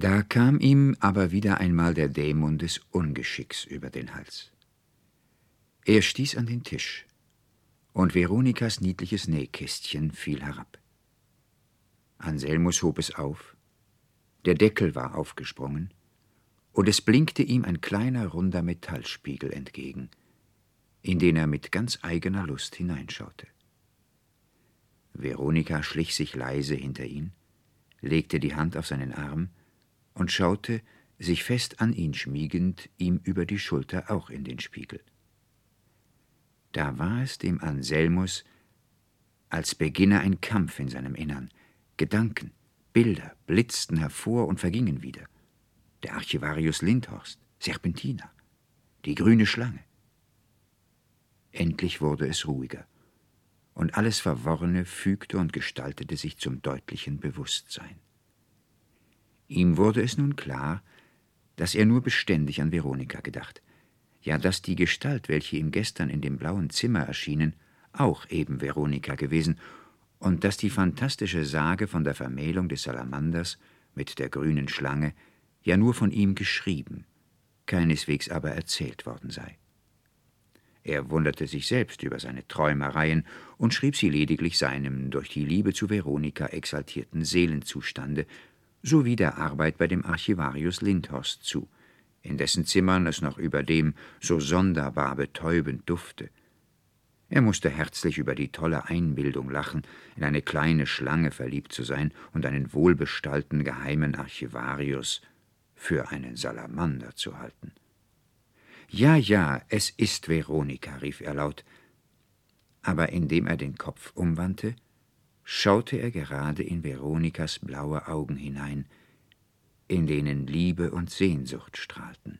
Da kam ihm aber wieder einmal der Dämon des Ungeschicks über den Hals. Er stieß an den Tisch, und Veronikas niedliches Nähkästchen fiel herab. Anselmus hob es auf, der Deckel war aufgesprungen, und es blinkte ihm ein kleiner runder Metallspiegel entgegen, in den er mit ganz eigener Lust hineinschaute. Veronika schlich sich leise hinter ihn, legte die Hand auf seinen Arm und schaute, sich fest an ihn schmiegend, ihm über die Schulter auch in den Spiegel. Da war es dem Anselmus, als beginne ein Kampf in seinem Innern. Gedanken, Bilder blitzten hervor und vergingen wieder. Der Archivarius Lindhorst, Serpentina, die grüne Schlange. Endlich wurde es ruhiger, und alles Verworrene fügte und gestaltete sich zum deutlichen Bewusstsein. Ihm wurde es nun klar, dass er nur beständig an Veronika gedacht, ja dass die Gestalt, welche ihm gestern in dem blauen Zimmer erschienen, auch eben Veronika gewesen, und dass die fantastische Sage von der Vermählung des Salamanders mit der grünen Schlange ja nur von ihm geschrieben, keineswegs aber erzählt worden sei. Er wunderte sich selbst über seine Träumereien und schrieb sie lediglich seinem durch die Liebe zu Veronika exaltierten Seelenzustande sowie der Arbeit bei dem Archivarius Lindhorst zu, in dessen Zimmern es noch überdem so sonderbar betäubend dufte. Er musste herzlich über die tolle Einbildung lachen, in eine kleine Schlange verliebt zu sein und einen wohlbestallten geheimen Archivarius für einen Salamander zu halten. Ja, ja, es ist Veronika, rief er laut, aber indem er den Kopf umwandte, schaute er gerade in Veronikas blaue Augen hinein, in denen Liebe und Sehnsucht strahlten.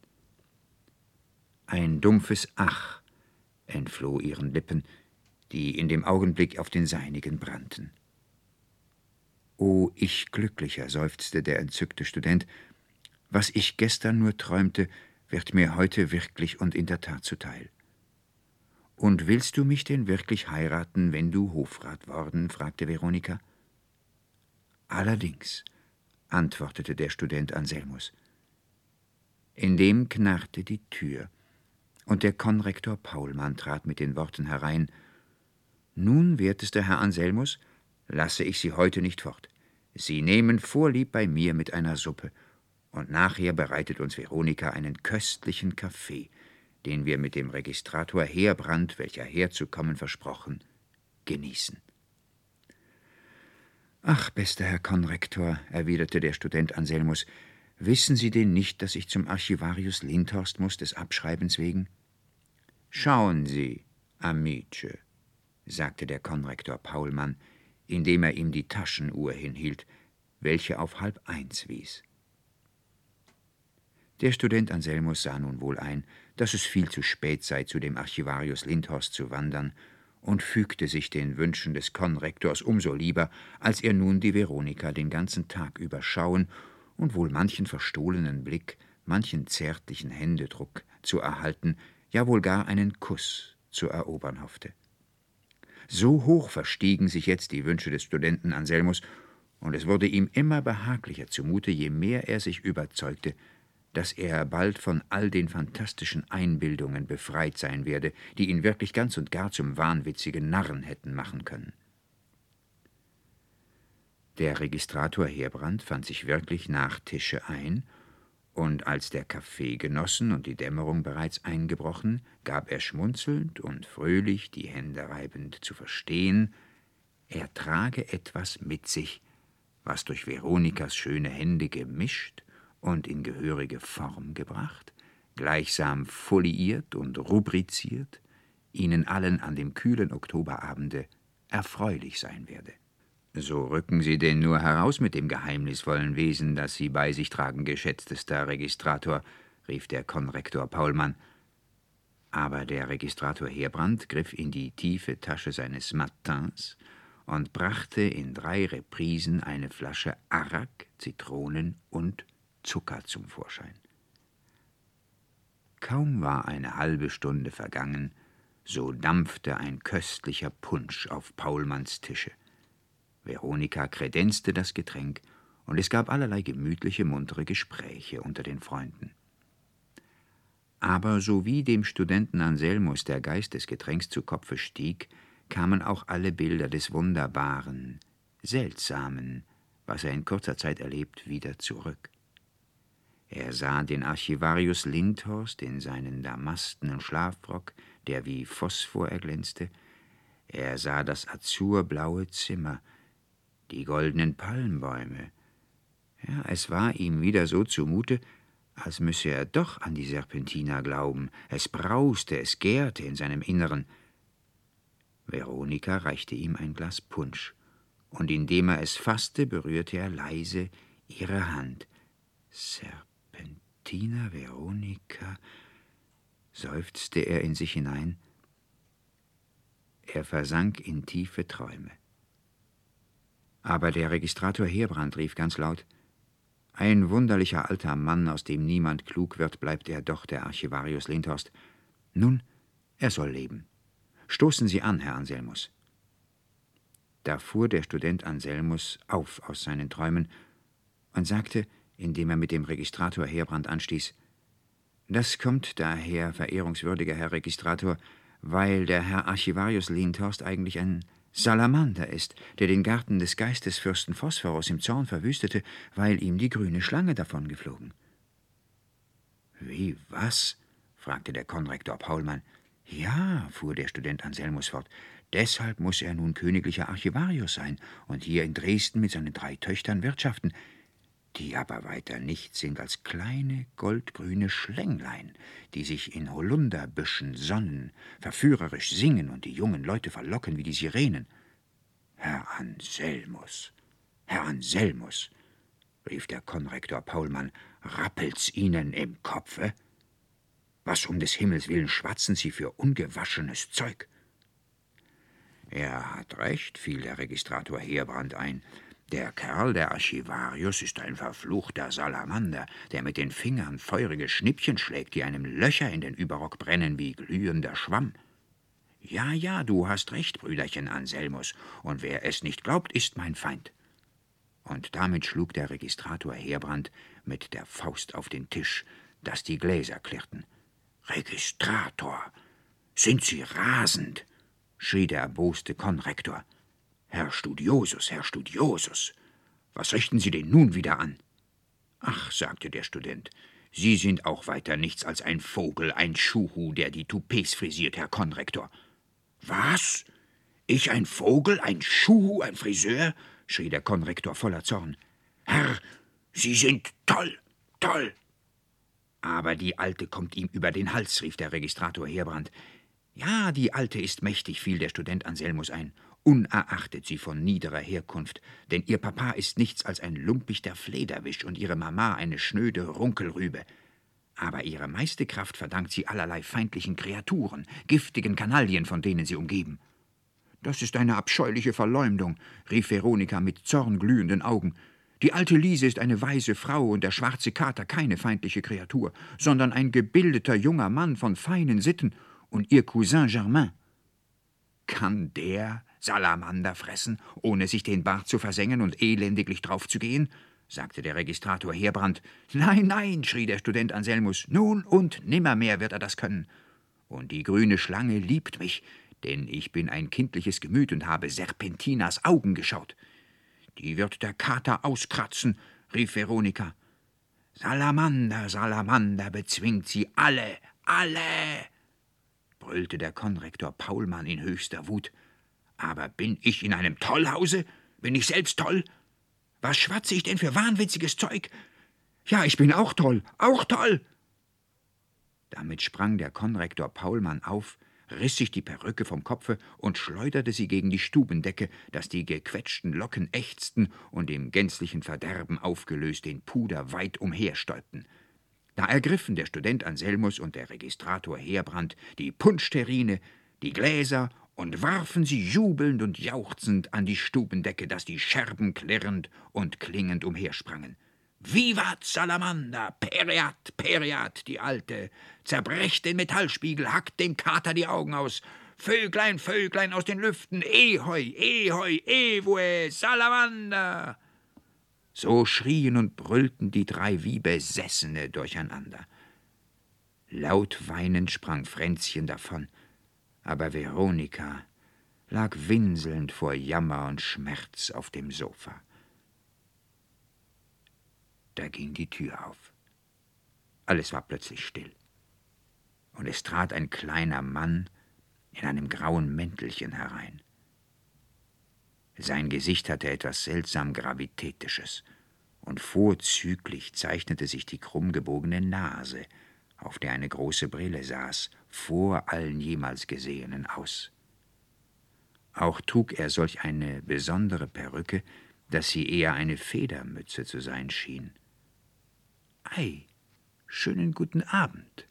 Ein dumpfes Ach entfloh ihren Lippen, die in dem Augenblick auf den seinigen brannten. O ich Glücklicher, seufzte der entzückte Student, was ich gestern nur träumte, wird mir heute wirklich und in der Tat zuteil. Und willst du mich denn wirklich heiraten, wenn du Hofrat worden? fragte Veronika. Allerdings, antwortete der Student Anselmus. Indem knarrte die Tür, und der Konrektor Paulmann trat mit den Worten herein Nun, wertester Herr Anselmus, lasse ich Sie heute nicht fort. Sie nehmen Vorlieb bei mir mit einer Suppe, und nachher bereitet uns Veronika einen köstlichen Kaffee, den wir mit dem Registrator Heerbrand, welcher herzukommen versprochen, genießen. Ach, bester Herr Konrektor, erwiderte der Student Anselmus, wissen Sie denn nicht, dass ich zum Archivarius Lindhorst muss, des Abschreibens wegen? Schauen Sie, Amice, sagte der Konrektor Paulmann, indem er ihm die Taschenuhr hinhielt, welche auf halb eins wies. Der Student Anselmus sah nun wohl ein, dass es viel zu spät sei, zu dem Archivarius Lindhorst zu wandern, und fügte sich den Wünschen des Konrektors umso lieber, als er nun die Veronika den ganzen Tag über schauen und wohl manchen verstohlenen Blick, manchen zärtlichen Händedruck zu erhalten, ja wohl gar einen Kuss zu erobern hoffte. So hoch verstiegen sich jetzt die Wünsche des Studenten Anselmus, und es wurde ihm immer behaglicher zumute, je mehr er sich überzeugte, dass er bald von all den fantastischen Einbildungen befreit sein werde, die ihn wirklich ganz und gar zum wahnwitzigen Narren hätten machen können. Der Registrator Heerbrand fand sich wirklich nach Tische ein, und als der Kaffee genossen und die Dämmerung bereits eingebrochen, gab er schmunzelnd und fröhlich die Hände reibend zu verstehen, er trage etwas mit sich, was durch Veronikas schöne Hände gemischt und in gehörige Form gebracht, gleichsam foliiert und rubriziert, ihnen allen an dem kühlen Oktoberabende erfreulich sein werde. So rücken Sie denn nur heraus mit dem geheimnisvollen Wesen, das Sie bei sich tragen, geschätztester Registrator, rief der Konrektor Paulmann. Aber der Registrator Heerbrand griff in die tiefe Tasche seines Matins und brachte in drei Reprisen eine Flasche Arak, Zitronen und Zucker zum Vorschein. Kaum war eine halbe Stunde vergangen, so dampfte ein köstlicher Punsch auf Paulmanns Tische. Veronika kredenzte das Getränk und es gab allerlei gemütliche, muntere Gespräche unter den Freunden. Aber sowie dem Studenten Anselmus der Geist des Getränks zu Kopfe stieg, kamen auch alle Bilder des Wunderbaren, Seltsamen, was er in kurzer Zeit erlebt, wieder zurück. Er sah den Archivarius Lindhorst in seinen damastenen Schlafrock, der wie Phosphor erglänzte, er sah das azurblaue Zimmer, die goldenen Palmbäume. Ja, es war ihm wieder so zumute, als müsse er doch an die Serpentina glauben. Es brauste, es gärte in seinem Inneren. Veronika reichte ihm ein Glas Punsch, und indem er es fasste, berührte er leise ihre Hand. Serpentina, Veronika, seufzte er in sich hinein. Er versank in tiefe Träume. Aber der Registrator Heerbrand rief ganz laut Ein wunderlicher alter Mann, aus dem niemand klug wird, bleibt er doch, der Archivarius Lindhorst. Nun, er soll leben. Stoßen Sie an, Herr Anselmus. Da fuhr der Student Anselmus auf aus seinen Träumen und sagte, indem er mit dem Registrator Heerbrand anstieß, das kommt daher, verehrungswürdiger Herr Registrator, weil der Herr Archivarius Lindhorst eigentlich ein Salamander ist, der den Garten des Geistesfürsten Phosphorus im Zorn verwüstete, weil ihm die grüne Schlange davongeflogen. Wie, was? fragte der Konrektor Paulmann. Ja, fuhr der Student Anselmus fort, deshalb muss er nun königlicher Archivarius sein und hier in Dresden mit seinen drei Töchtern wirtschaften, die aber weiter nichts sind als kleine goldgrüne Schlänglein, die sich in Holunderbüschen sonnen, verführerisch singen und die jungen Leute verlocken wie die Sirenen. Herr Anselmus, Herr Anselmus, rief der Konrektor Paulmann, rappelt's Ihnen im Kopfe? Was um des Himmels willen schwatzen Sie für ungewaschenes Zeug? Er hat recht, fiel der Registrator Heerbrand ein. Der Kerl, der Archivarius, ist ein verfluchter Salamander, der mit den Fingern feurige Schnippchen schlägt, die einem Löcher in den Überrock brennen wie glühender Schwamm. Ja, ja, du hast recht, Brüderchen Anselmus, und wer es nicht glaubt, ist mein Feind. Und damit schlug der Registrator Heerbrand mit der Faust auf den Tisch, dass die Gläser klirrten. Registrator, sind Sie rasend? schrie der erboste Konrektor. Herr Studiosus, Herr Studiosus, was richten Sie denn nun wieder an? Ach, sagte der Student, Sie sind auch weiter nichts als ein Vogel, ein Schuhu, der die Toupets frisiert, Herr Konrektor. Was? Ich ein Vogel, ein Schuhu, ein Friseur? schrie der Konrektor voller Zorn. Herr, Sie sind toll, toll. Aber die Alte kommt ihm über den Hals, rief der Registrator Heerbrand. Ja, die Alte ist mächtig, fiel der Student Anselmus ein, unerachtet sie von niederer Herkunft, denn ihr Papa ist nichts als ein lumpichter Flederwisch und ihre Mama eine schnöde Runkelrübe. Aber ihre meiste Kraft verdankt sie allerlei feindlichen Kreaturen, giftigen Kanaillen, von denen sie umgeben. Das ist eine abscheuliche Verleumdung, rief Veronika mit zornglühenden Augen. Die alte Liese ist eine weise Frau und der schwarze Kater keine feindliche Kreatur, sondern ein gebildeter junger Mann von feinen Sitten und ihr Cousin Germain. Kann der Salamander fressen, ohne sich den Bart zu versengen und elendiglich draufzugehen? sagte der Registrator Heerbrand. Nein, nein, schrie der Student Anselmus, nun und nimmermehr wird er das können. Und die grüne Schlange liebt mich, denn ich bin ein kindliches Gemüt und habe Serpentinas Augen geschaut. Die wird der Kater auskratzen, rief Veronika. Salamander, Salamander bezwingt sie alle, alle, brüllte der Konrektor Paulmann in höchster Wut. Aber bin ich in einem Tollhause? Bin ich selbst toll? Was schwatze ich denn für wahnwitziges Zeug? Ja, ich bin auch toll, auch toll. Damit sprang der Konrektor Paulmann auf, riß sich die Perücke vom Kopfe und schleuderte sie gegen die Stubendecke, dass die gequetschten Locken ächzten und im gänzlichen Verderben aufgelöst in Puder weit umherstäubten. Da ergriffen der Student Anselmus und der Registrator Heerbrand die Punschterrine, die Gläser und warfen sie jubelnd und jauchzend an die Stubendecke, dass die Scherben klirrend und klingend umhersprangen. Vivat Salamander, Pereat, Pereat, die Alte, zerbrecht den Metallspiegel, hackt dem Kater die Augen aus, Vöglein, Vöglein aus den Lüften, Ehoi, Ehoi, Evue, Salamander! So schrien und brüllten die drei wie Besessene durcheinander. Laut weinend sprang Fränzchen davon, aber Veronika lag winselnd vor Jammer und Schmerz auf dem Sofa. Da ging die Tür auf. Alles war plötzlich still. Und es trat ein kleiner Mann in einem grauen Mäntelchen herein. Sein Gesicht hatte etwas seltsam Gravitätisches, und vorzüglich zeichnete sich die krumm gebogene Nase, auf der eine große Brille saß, vor allen jemals Gesehenen aus. Auch trug er solch eine besondere Perücke, dass sie eher eine Federmütze zu sein schien. Ei, schönen guten Abend,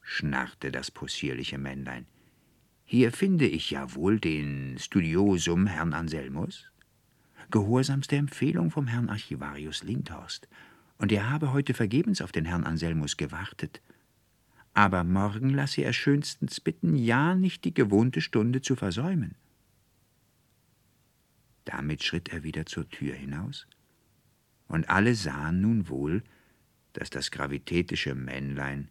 schnarrte das possierliche Männlein. Hier finde ich ja wohl den Studiosum Herrn Anselmus? Gehorsamste Empfehlung vom Herrn Archivarius Lindhorst, und er habe heute vergebens auf den Herrn Anselmus gewartet. Aber morgen lasse er schönstens bitten, ja nicht die gewohnte Stunde zu versäumen. Damit schritt er wieder zur Tür hinaus, und alle sahen nun wohl, dass das gravitätische Männlein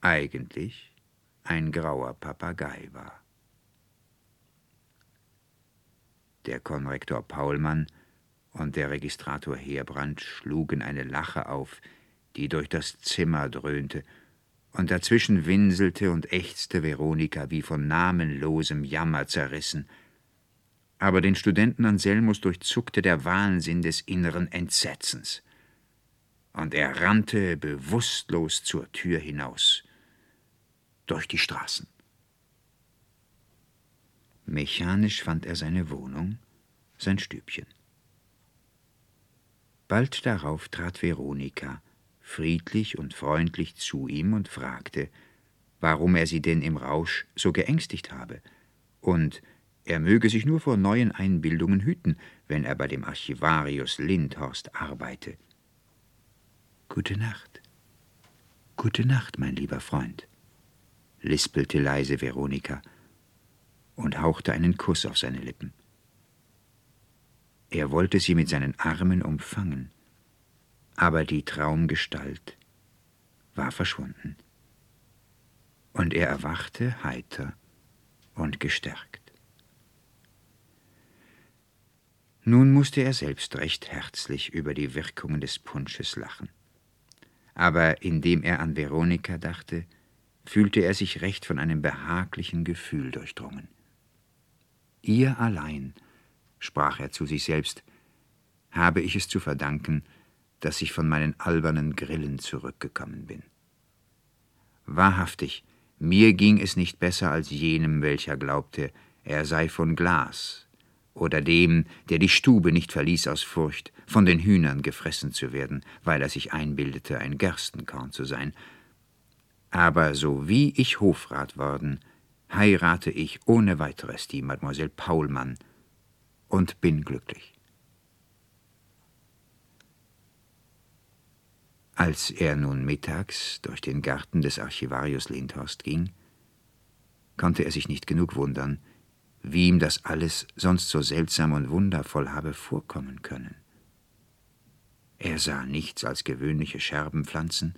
eigentlich ein grauer Papagei war. Der Konrektor Paulmann und der Registrator Heerbrand schlugen eine Lache auf, die durch das Zimmer dröhnte, und dazwischen winselte und ächzte Veronika wie von namenlosem Jammer zerrissen. Aber den Studenten Anselmus durchzuckte der Wahnsinn des inneren Entsetzens und er rannte bewusstlos zur Tür hinaus, durch die Straßen. Mechanisch fand er seine Wohnung, sein Stübchen. Bald darauf trat Veronika, friedlich und freundlich zu ihm und fragte, warum er sie denn im Rausch so geängstigt habe, und er möge sich nur vor neuen Einbildungen hüten, wenn er bei dem Archivarius Lindhorst arbeite. Gute Nacht. Gute Nacht, mein lieber Freund, lispelte leise Veronika und hauchte einen Kuss auf seine Lippen. Er wollte sie mit seinen Armen umfangen, aber die Traumgestalt war verschwunden. Und er erwachte heiter und gestärkt. Nun musste er selbst recht herzlich über die Wirkungen des Punsches lachen aber indem er an Veronika dachte, fühlte er sich recht von einem behaglichen Gefühl durchdrungen. Ihr allein, sprach er zu sich selbst, habe ich es zu verdanken, dass ich von meinen albernen Grillen zurückgekommen bin. Wahrhaftig, mir ging es nicht besser als jenem, welcher glaubte, er sei von Glas, oder dem, der die Stube nicht verließ aus Furcht, von den Hühnern gefressen zu werden, weil er sich einbildete, ein Gerstenkorn zu sein. Aber so wie ich Hofrat worden, heirate ich ohne weiteres die Mademoiselle Paulmann und bin glücklich. Als er nun mittags durch den Garten des Archivarius Lindhorst ging, konnte er sich nicht genug wundern, wie ihm das alles sonst so seltsam und wundervoll habe vorkommen können. Er sah nichts als gewöhnliche Scherbenpflanzen,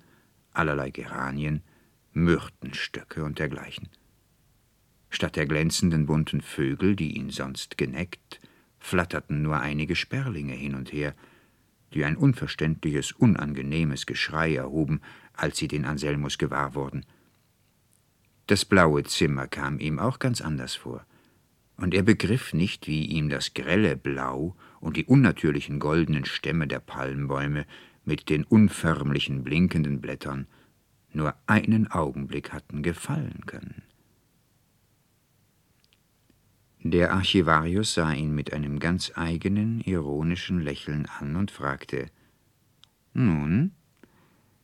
allerlei Geranien, Myrtenstöcke und dergleichen. Statt der glänzenden bunten Vögel, die ihn sonst geneckt, flatterten nur einige Sperlinge hin und her, die ein unverständliches, unangenehmes Geschrei erhoben, als sie den Anselmus gewahr wurden. Das blaue Zimmer kam ihm auch ganz anders vor und er begriff nicht, wie ihm das grelle Blau und die unnatürlichen goldenen Stämme der Palmbäume mit den unförmlichen blinkenden Blättern nur einen Augenblick hatten gefallen können. Der Archivarius sah ihn mit einem ganz eigenen, ironischen Lächeln an und fragte Nun,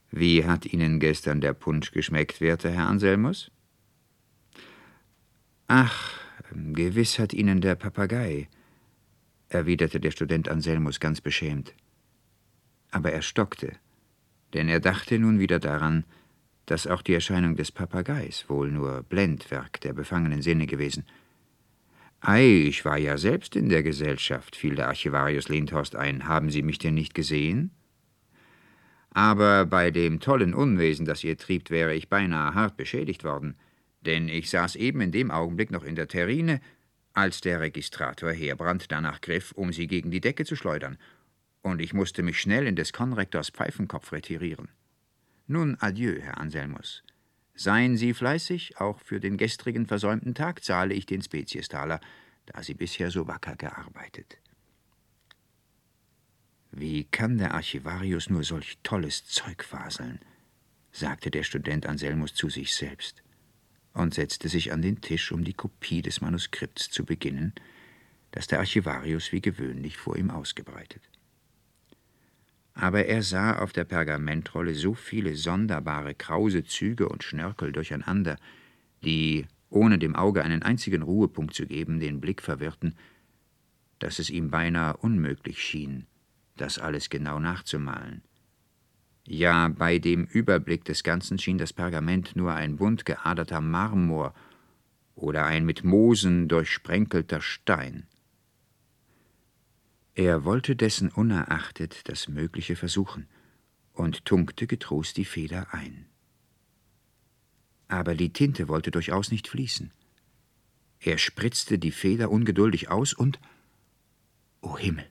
wie hat Ihnen gestern der Punsch geschmeckt, werter Herr Anselmus? Ach, Gewiss hat Ihnen der Papagei, erwiderte der Student Anselmus ganz beschämt. Aber er stockte, denn er dachte nun wieder daran, dass auch die Erscheinung des Papageis wohl nur Blendwerk der befangenen Sinne gewesen. Ei, ich war ja selbst in der Gesellschaft, fiel der Archivarius Lindhorst ein. Haben Sie mich denn nicht gesehen? Aber bei dem tollen Unwesen, das ihr triebt, wäre ich beinahe hart beschädigt worden, denn ich saß eben in dem Augenblick noch in der Terrine, als der Registrator Heerbrand danach griff, um sie gegen die Decke zu schleudern, und ich musste mich schnell in des Konrektors Pfeifenkopf retirieren. Nun adieu, Herr Anselmus. Seien Sie fleißig, auch für den gestrigen versäumten Tag zahle ich den Speziestaler, da Sie bisher so wacker gearbeitet. Wie kann der Archivarius nur solch tolles Zeug faseln? sagte der Student Anselmus zu sich selbst und setzte sich an den Tisch, um die Kopie des Manuskripts zu beginnen, das der Archivarius wie gewöhnlich vor ihm ausgebreitet. Aber er sah auf der Pergamentrolle so viele sonderbare, krause Züge und Schnörkel durcheinander, die, ohne dem Auge einen einzigen Ruhepunkt zu geben, den Blick verwirrten, dass es ihm beinahe unmöglich schien, das alles genau nachzumalen. Ja, bei dem Überblick des Ganzen schien das Pergament nur ein bunt geaderter Marmor oder ein mit Moosen durchsprenkelter Stein. Er wollte dessen unerachtet das Mögliche versuchen und tunkte getrost die Feder ein. Aber die Tinte wollte durchaus nicht fließen. Er spritzte die Feder ungeduldig aus und, o oh Himmel,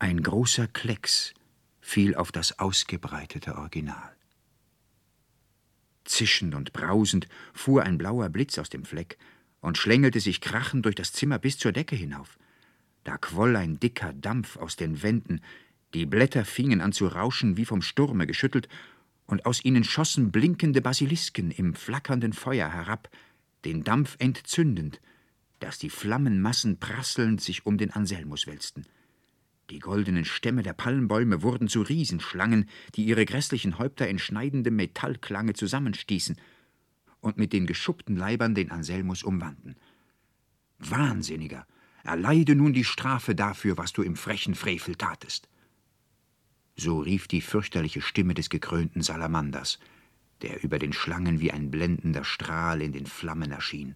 ein großer Klecks fiel auf das ausgebreitete Original. Zischend und brausend fuhr ein blauer Blitz aus dem Fleck und schlängelte sich krachend durch das Zimmer bis zur Decke hinauf. Da quoll ein dicker Dampf aus den Wänden, die Blätter fingen an zu rauschen wie vom Sturme geschüttelt, und aus ihnen schossen blinkende Basilisken im flackernden Feuer herab, den Dampf entzündend, dass die Flammenmassen prasselnd sich um den Anselmus wälzten. Die goldenen Stämme der Palmbäume wurden zu Riesenschlangen, die ihre grässlichen Häupter in schneidendem Metallklange zusammenstießen und mit den geschuppten Leibern den Anselmus umwanden. Wahnsinniger, erleide nun die Strafe dafür, was du im frechen Frevel tatest. So rief die fürchterliche Stimme des gekrönten Salamanders, der über den Schlangen wie ein blendender Strahl in den Flammen erschien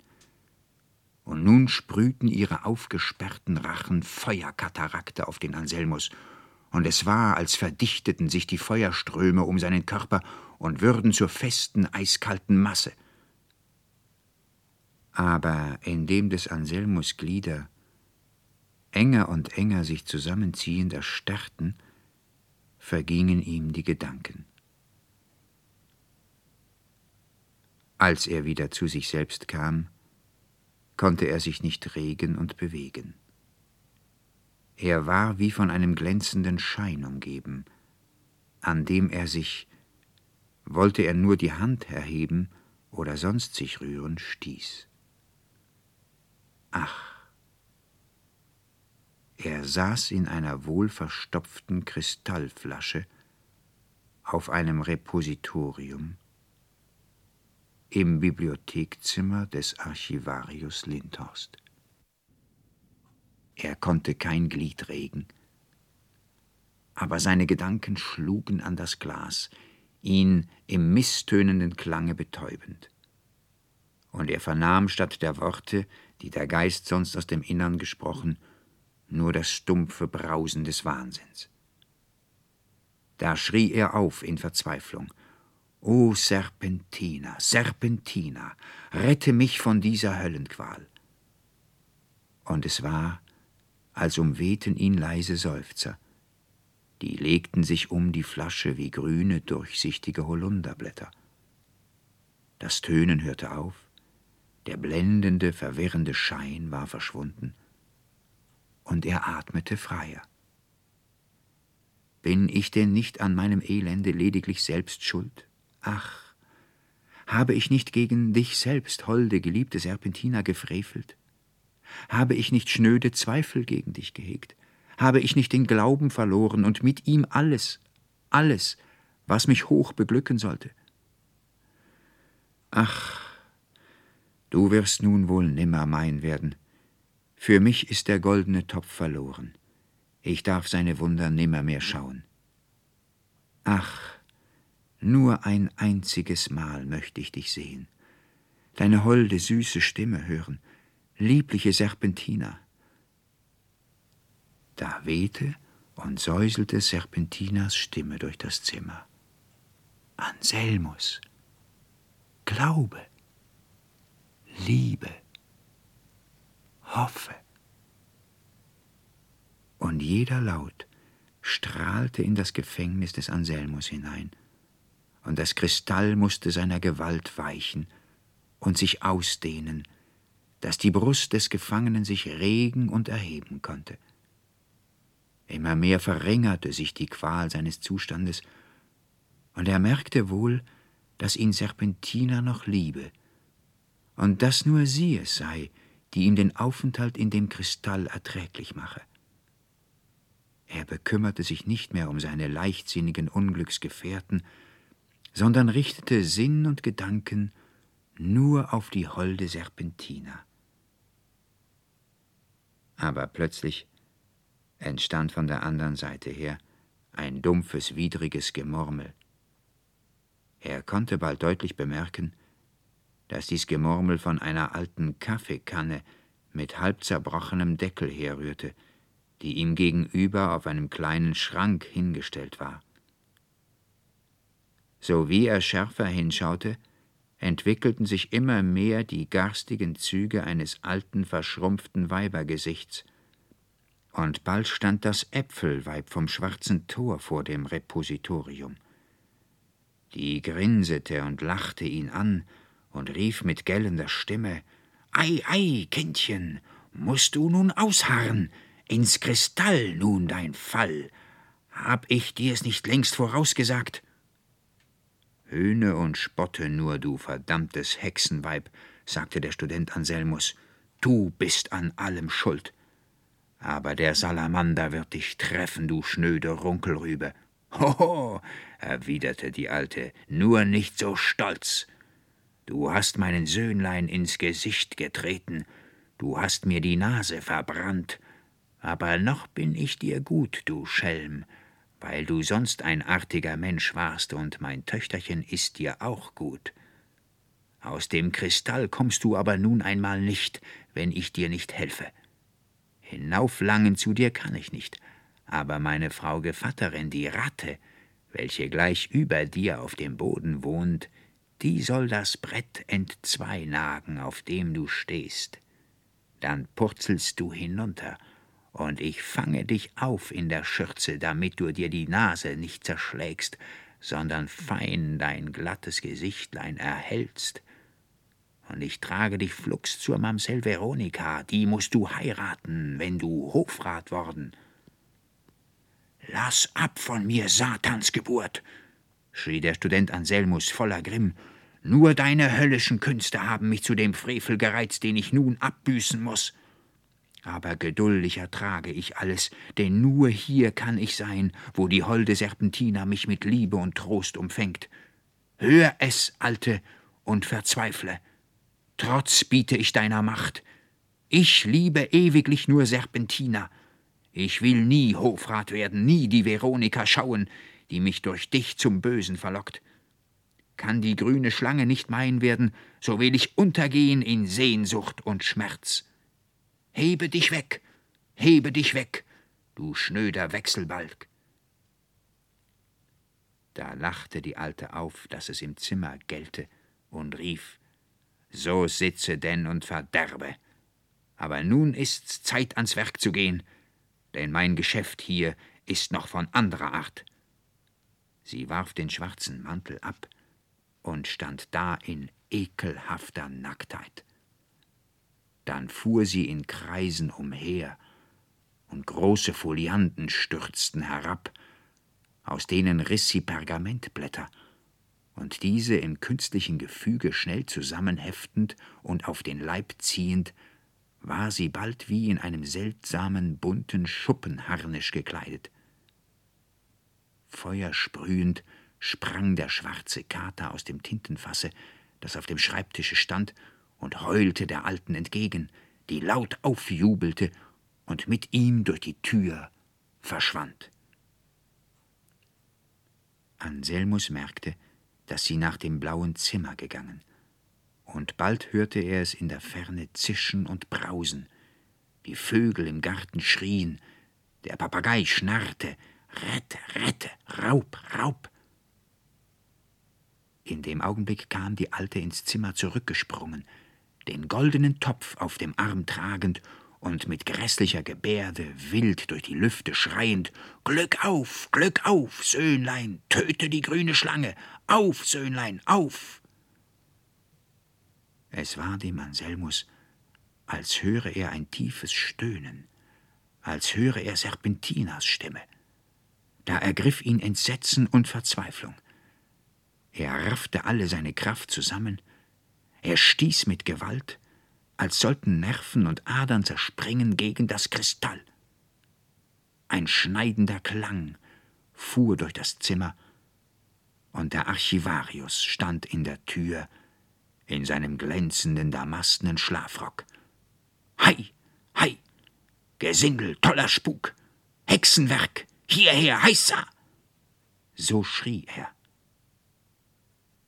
und nun sprühten ihre aufgesperrten Rachen Feuerkatarakte auf den Anselmus, und es war, als verdichteten sich die Feuerströme um seinen Körper und würden zur festen, eiskalten Masse. Aber indem des Anselmus Glieder enger und enger sich zusammenziehend erstarrten, vergingen ihm die Gedanken. Als er wieder zu sich selbst kam, konnte er sich nicht regen und bewegen. Er war wie von einem glänzenden Schein umgeben, an dem er sich, wollte er nur die Hand erheben oder sonst sich rühren, stieß. Er saß in einer wohlverstopften Kristallflasche auf einem Repositorium im Bibliothekzimmer des Archivarius Lindhorst. Er konnte kein Glied regen, aber seine Gedanken schlugen an das Glas, ihn im misstönenden Klange betäubend. Und er vernahm statt der Worte, die der Geist sonst aus dem Innern gesprochen, nur das stumpfe Brausen des Wahnsinns. Da schrie er auf in Verzweiflung O Serpentina, Serpentina, rette mich von dieser Höllenqual. Und es war, als umwehten ihn leise Seufzer, die legten sich um die Flasche wie grüne, durchsichtige Holunderblätter. Das Tönen hörte auf, der blendende, verwirrende Schein war verschwunden, und er atmete freier. Bin ich denn nicht an meinem Elende lediglich selbst schuld? Ach, habe ich nicht gegen dich selbst, holde, geliebte Serpentina, gefrevelt? Habe ich nicht schnöde Zweifel gegen dich gehegt? Habe ich nicht den Glauben verloren und mit ihm alles, alles, was mich hoch beglücken sollte? Ach, du wirst nun wohl nimmer mein werden. Für mich ist der goldene Topf verloren. Ich darf seine Wunder nimmer mehr schauen. Ach, nur ein einziges Mal möchte ich dich sehen, deine holde, süße Stimme hören, liebliche Serpentina. Da wehte und säuselte Serpentinas Stimme durch das Zimmer. Anselmus, glaube, liebe, hoffe. Und jeder Laut strahlte in das Gefängnis des Anselmus hinein, und das Kristall musste seiner Gewalt weichen und sich ausdehnen, dass die Brust des Gefangenen sich regen und erheben konnte. Immer mehr verringerte sich die Qual seines Zustandes, und er merkte wohl, dass ihn Serpentina noch liebe, und dass nur sie es sei, die ihm den Aufenthalt in dem Kristall erträglich mache. Er bekümmerte sich nicht mehr um seine leichtsinnigen Unglücksgefährten, sondern richtete Sinn und Gedanken nur auf die holde Serpentina. Aber plötzlich entstand von der anderen Seite her ein dumpfes, widriges Gemurmel. Er konnte bald deutlich bemerken, dass dies Gemurmel von einer alten Kaffeekanne mit halb zerbrochenem Deckel herrührte, die ihm gegenüber auf einem kleinen Schrank hingestellt war. So wie er schärfer hinschaute, entwickelten sich immer mehr die garstigen Züge eines alten, verschrumpften Weibergesichts, und bald stand das Äpfelweib vom schwarzen Tor vor dem Repositorium. Die grinsete und lachte ihn an und rief mit gellender Stimme Ei, ei, Kindchen, musst du nun ausharren, ins Kristall nun dein Fall. Hab ich dir's nicht längst vorausgesagt? Höhne und spotte nur, du verdammtes Hexenweib, sagte der Student Anselmus. Du bist an allem schuld. Aber der Salamander wird dich treffen, du schnöde Runkelrübe. Hoho, erwiderte die Alte, nur nicht so stolz. Du hast meinen Söhnlein ins Gesicht getreten, du hast mir die Nase verbrannt, aber noch bin ich dir gut, du Schelm, weil du sonst ein artiger Mensch warst und mein Töchterchen ist dir auch gut. Aus dem Kristall kommst du aber nun einmal nicht, wenn ich dir nicht helfe. Hinauflangen zu dir kann ich nicht, aber meine Frau Gevatterin, die Ratte, welche gleich über dir auf dem Boden wohnt, die soll das Brett entzweinagen, auf dem du stehst. Dann purzelst du hinunter und ich fange dich auf in der Schürze, damit du dir die Nase nicht zerschlägst, sondern fein dein glattes Gesichtlein erhältst. Und ich trage dich flugs zur Mamsell Veronika, die musst du heiraten, wenn du Hofrat worden. Lass ab von mir, Satansgeburt, schrie der Student Anselmus voller Grimm. Nur deine höllischen Künste haben mich zu dem Frevel gereizt, den ich nun abbüßen muss aber geduldig ertrage ich alles, denn nur hier kann ich sein, wo die holde Serpentina mich mit Liebe und Trost umfängt. Hör es, Alte, und verzweifle. Trotz biete ich deiner Macht. Ich liebe ewiglich nur Serpentina. Ich will nie Hofrat werden, nie die Veronika schauen, die mich durch dich zum Bösen verlockt. Kann die grüne Schlange nicht mein werden, so will ich untergehen in Sehnsucht und Schmerz. Hebe dich weg, hebe dich weg, du schnöder Wechselbalg. Da lachte die Alte auf, dass es im Zimmer gellte, und rief So sitze denn und verderbe. Aber nun ist's Zeit, ans Werk zu gehen, denn mein Geschäft hier ist noch von anderer Art. Sie warf den schwarzen Mantel ab und stand da in ekelhafter Nacktheit. Dann fuhr sie in Kreisen umher, und große Folianten stürzten herab, aus denen riß sie Pergamentblätter, und diese im künstlichen Gefüge schnell zusammenheftend und auf den Leib ziehend, war sie bald wie in einem seltsamen bunten Schuppenharnisch gekleidet. Feuersprühend sprang der schwarze Kater aus dem Tintenfasse, das auf dem Schreibtische stand, und heulte der Alten entgegen, die laut aufjubelte und mit ihm durch die Tür verschwand. Anselmus merkte, dass sie nach dem blauen Zimmer gegangen, und bald hörte er es in der Ferne zischen und brausen. Die Vögel im Garten schrien, der Papagei schnarrte, Rette, rette, Raub, Raub. In dem Augenblick kam die Alte ins Zimmer zurückgesprungen, den goldenen Topf auf dem Arm tragend und mit grässlicher Gebärde wild durch die Lüfte schreiend Glück auf, Glück auf, Söhnlein, töte die grüne Schlange, auf, Söhnlein, auf. Es war dem Anselmus, als höre er ein tiefes Stöhnen, als höre er Serpentinas Stimme. Da ergriff ihn Entsetzen und Verzweiflung. Er raffte alle seine Kraft zusammen, er stieß mit Gewalt, als sollten Nerven und Adern zerspringen gegen das Kristall. Ein schneidender Klang fuhr durch das Zimmer, und der Archivarius stand in der Tür in seinem glänzenden damastenen Schlafrock. Hei, hei, Gesindel, toller Spuk, Hexenwerk, hierher, heißa! So schrie er.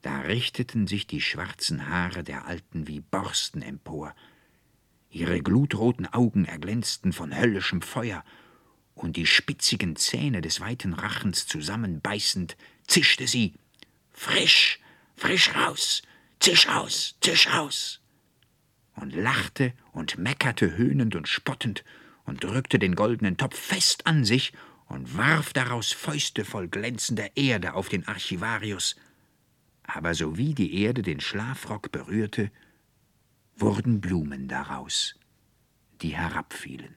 Da richteten sich die schwarzen Haare der Alten wie Borsten empor, ihre glutroten Augen erglänzten von höllischem Feuer, und die spitzigen Zähne des weiten Rachens zusammenbeißend, zischte sie Frisch, frisch raus, zisch aus, zisch aus, und lachte und meckerte höhnend und spottend und drückte den goldenen Topf fest an sich und warf daraus Fäuste voll glänzender Erde auf den Archivarius, aber sowie die Erde den Schlafrock berührte, wurden Blumen daraus, die herabfielen.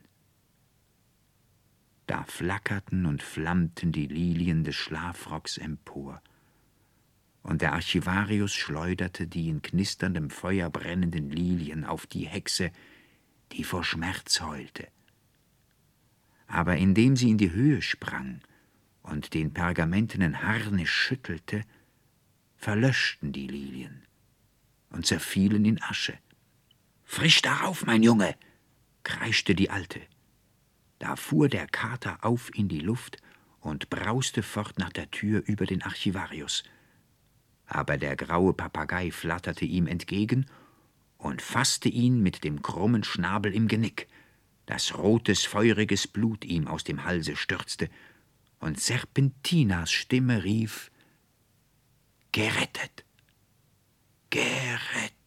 Da flackerten und flammten die Lilien des Schlafrocks empor, und der Archivarius schleuderte die in knisterndem Feuer brennenden Lilien auf die Hexe, die vor Schmerz heulte. Aber indem sie in die Höhe sprang und den pergamentenen Harnisch schüttelte, verlöschten die Lilien und zerfielen in Asche. Frisch darauf, mein Junge! kreischte die Alte. Da fuhr der Kater auf in die Luft und brauste fort nach der Tür über den Archivarius. Aber der graue Papagei flatterte ihm entgegen und fasste ihn mit dem krummen Schnabel im Genick, dass rotes, feuriges Blut ihm aus dem Halse stürzte, und Serpentinas Stimme rief Gerettet. Gerettet.